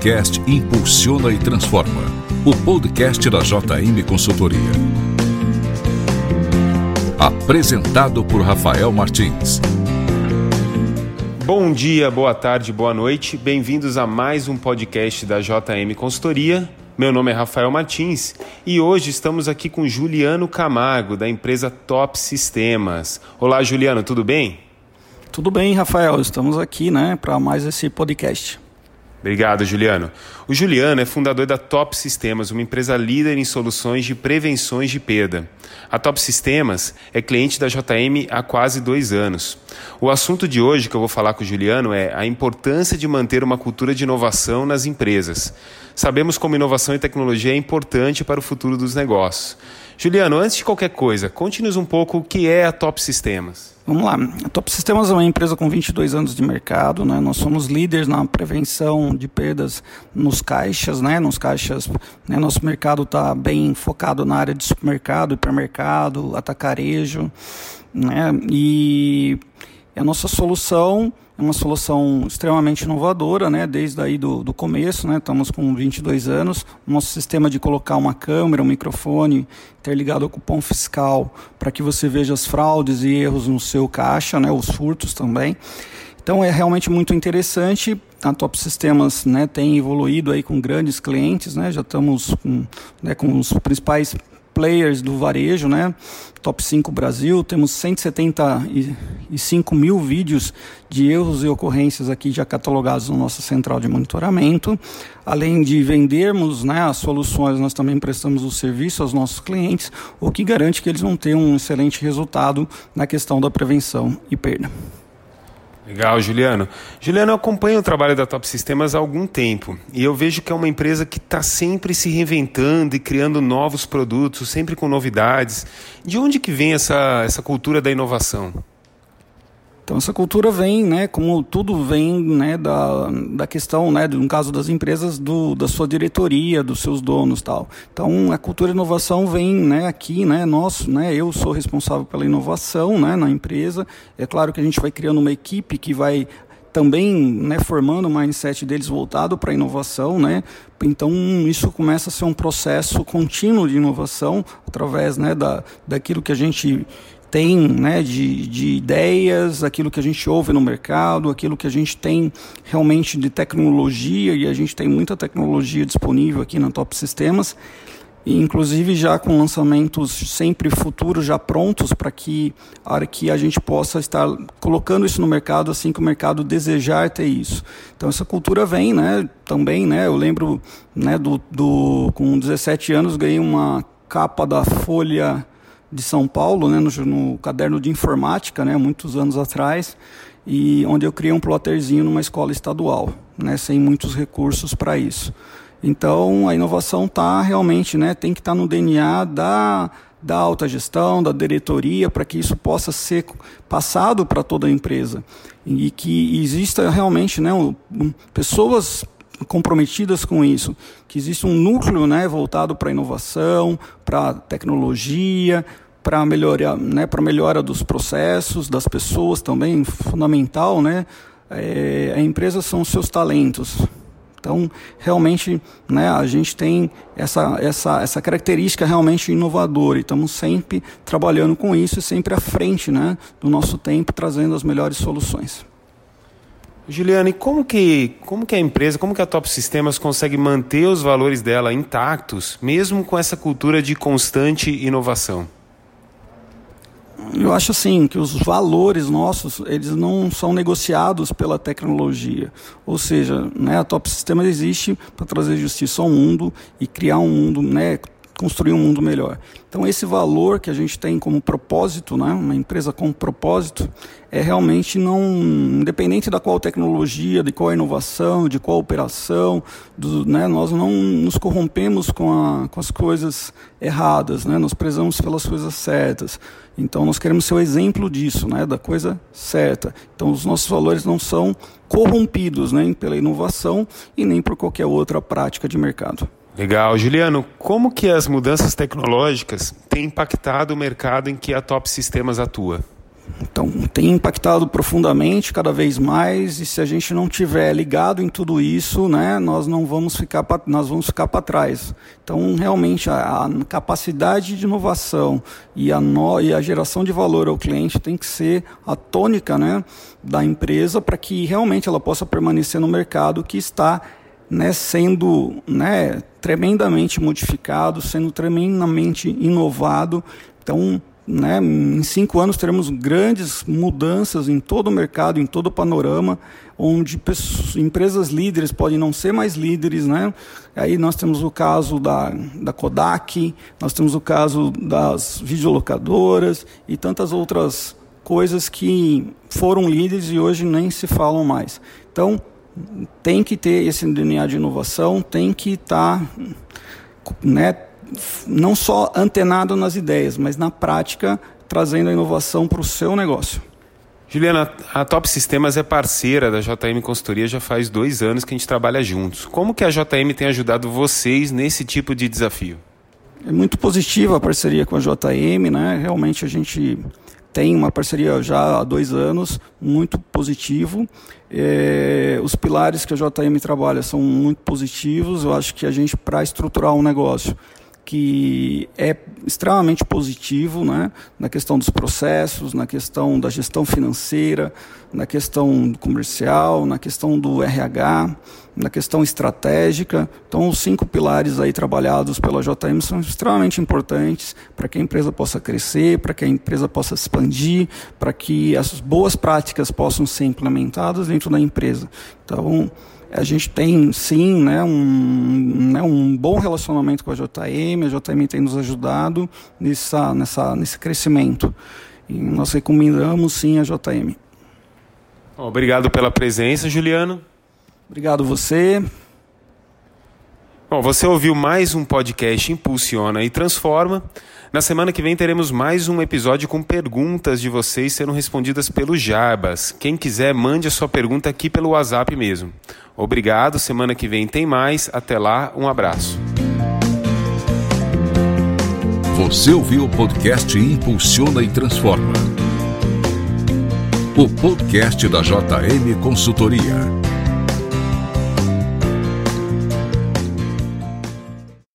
podcast Impulsiona e Transforma, o podcast da JM Consultoria. Apresentado por Rafael Martins. Bom dia, boa tarde, boa noite. Bem-vindos a mais um podcast da JM Consultoria. Meu nome é Rafael Martins e hoje estamos aqui com Juliano Camargo, da empresa Top Sistemas. Olá, Juliano, tudo bem? Tudo bem, Rafael. Estamos aqui né, para mais esse podcast. Obrigado, Juliano. O Juliano é fundador da Top Sistemas, uma empresa líder em soluções de prevenções de perda. A Top Sistemas é cliente da JM há quase dois anos. O assunto de hoje que eu vou falar com o Juliano é a importância de manter uma cultura de inovação nas empresas. Sabemos como inovação e tecnologia é importante para o futuro dos negócios. Juliano, antes de qualquer coisa, conte-nos um pouco o que é a Top Sistemas. Vamos lá. A Top Sistemas é uma empresa com 22 anos de mercado. Né? Nós somos líderes na prevenção de perdas nos caixas. Né? Nos caixas, né? Nosso mercado está bem focado na área de supermercado, hipermercado, atacarejo. Né? E a nossa solução uma solução extremamente inovadora, né? Desde aí do, do começo, né? Estamos com 22 anos. Nosso sistema de colocar uma câmera, um microfone interligado ao cupom fiscal para que você veja as fraudes e erros no seu caixa, né? Os furtos também. Então é realmente muito interessante. A Top Sistemas né, tem evoluído aí com grandes clientes, né? Já estamos com, né, com os principais players do varejo, né? Top 5 Brasil, temos 175 mil vídeos de erros e ocorrências aqui já catalogados na nossa central de monitoramento. Além de vendermos né, as soluções, nós também prestamos o serviço aos nossos clientes, o que garante que eles vão ter um excelente resultado na questão da prevenção e perda. Legal, Juliano. Juliano, eu acompanho o trabalho da Top Sistemas há algum tempo e eu vejo que é uma empresa que está sempre se reinventando e criando novos produtos, sempre com novidades. De onde que vem essa, essa cultura da inovação? Então essa cultura vem, né, como tudo vem, né, da, da questão, né, no caso das empresas, do, da sua diretoria, dos seus donos, tal. Então a cultura inovação vem, né, aqui, né, nós, né, eu sou responsável pela inovação, né, na empresa. É claro que a gente vai criando uma equipe que vai também né, formando o mindset deles voltado para a inovação, né? Então isso começa a ser um processo contínuo de inovação através né, da, daquilo que a gente tem né, de, de ideias, aquilo que a gente ouve no mercado, aquilo que a gente tem realmente de tecnologia, e a gente tem muita tecnologia disponível aqui na Top Sistemas, inclusive já com lançamentos sempre futuros, já prontos para que a a gente possa estar colocando isso no mercado assim que o mercado desejar ter isso. Então essa cultura vem, né, também, né, eu lembro, né, do, do com 17 anos ganhei uma capa da Folha de São Paulo, né, no, no, caderno de informática, né, muitos anos atrás, e onde eu criei um plotterzinho numa escola estadual, né, sem muitos recursos para isso. Então, a inovação tá realmente, né, tem que estar tá no DNA da da alta gestão, da diretoria, para que isso possa ser passado para toda a empresa e que exista realmente, né, um, pessoas comprometidas com isso, que existe um núcleo né, voltado para inovação, para tecnologia, para melhorar, né, para melhora dos processos, das pessoas também, fundamental, né? É, a empresa são seus talentos. Então, realmente, né, a gente tem essa, essa, essa característica realmente inovadora e estamos sempre trabalhando com isso e sempre à frente né, do nosso tempo, trazendo as melhores soluções. Juliane, como que, como que a empresa, como que a Top Sistemas consegue manter os valores dela intactos, mesmo com essa cultura de constante inovação? Eu acho assim que os valores nossos eles não são negociados pela tecnologia, ou seja, né, a Top Sistemas existe para trazer justiça ao mundo e criar um mundo, né, construir um mundo melhor. Então esse valor que a gente tem como propósito, né, uma empresa com propósito, é realmente não independente da qual tecnologia, de qual inovação, de qual operação, do, né, nós não nos corrompemos com, a, com as coisas erradas, né, nós prezamos pelas coisas certas. Então nós queremos ser o exemplo disso, né, da coisa certa. Então os nossos valores não são corrompidos nem pela inovação e nem por qualquer outra prática de mercado. Legal. Juliano, como que as mudanças tecnológicas têm impactado o mercado em que a Top Sistemas atua? Então, tem impactado profundamente cada vez mais e se a gente não tiver ligado em tudo isso, né, nós não vamos ficar pra, nós vamos ficar para trás. Então, realmente a, a, capacidade de inovação e a, no, e a geração de valor ao cliente tem que ser a tônica, né, da empresa para que realmente ela possa permanecer no mercado que está né, sendo né, tremendamente modificado, sendo tremendamente inovado. Então, né, em cinco anos teremos grandes mudanças em todo o mercado, em todo o panorama, onde pessoas, empresas líderes podem não ser mais líderes. Né? Aí nós temos o caso da, da Kodak, nós temos o caso das videolocadoras e tantas outras coisas que foram líderes e hoje nem se falam mais. Então, tem que ter esse DNA de inovação, tem que estar tá, né, não só antenado nas ideias, mas na prática trazendo a inovação para o seu negócio. Juliana, a Top Sistemas é parceira da JM Consultoria já faz dois anos que a gente trabalha juntos. Como que a JM tem ajudado vocês nesse tipo de desafio? É muito positiva a parceria com a JM, né? Realmente a gente tem uma parceria já há dois anos, muito positivo. É, os pilares que a JM trabalha são muito positivos. Eu acho que a gente, para estruturar um negócio, que é extremamente positivo né, na questão dos processos, na questão da gestão financeira, na questão comercial, na questão do RH, na questão estratégica. Então, os cinco pilares aí trabalhados pela JM são extremamente importantes para que a empresa possa crescer, para que a empresa possa expandir, para que as boas práticas possam ser implementadas dentro da empresa. Então, a gente tem sim né, um, né, um bom relacionamento com a JM, a JM tem nos ajudado nessa, nessa, nesse crescimento. E nós recomendamos sim a JM. Obrigado pela presença, Juliano. Obrigado você. Bom, você ouviu mais um podcast Impulsiona e Transforma. Na semana que vem teremos mais um episódio com perguntas de vocês sendo respondidas pelo Jarbas. Quem quiser, mande a sua pergunta aqui pelo WhatsApp mesmo. Obrigado, semana que vem tem mais. Até lá, um abraço. Você ouviu o podcast Impulsiona e Transforma. O podcast da JM Consultoria.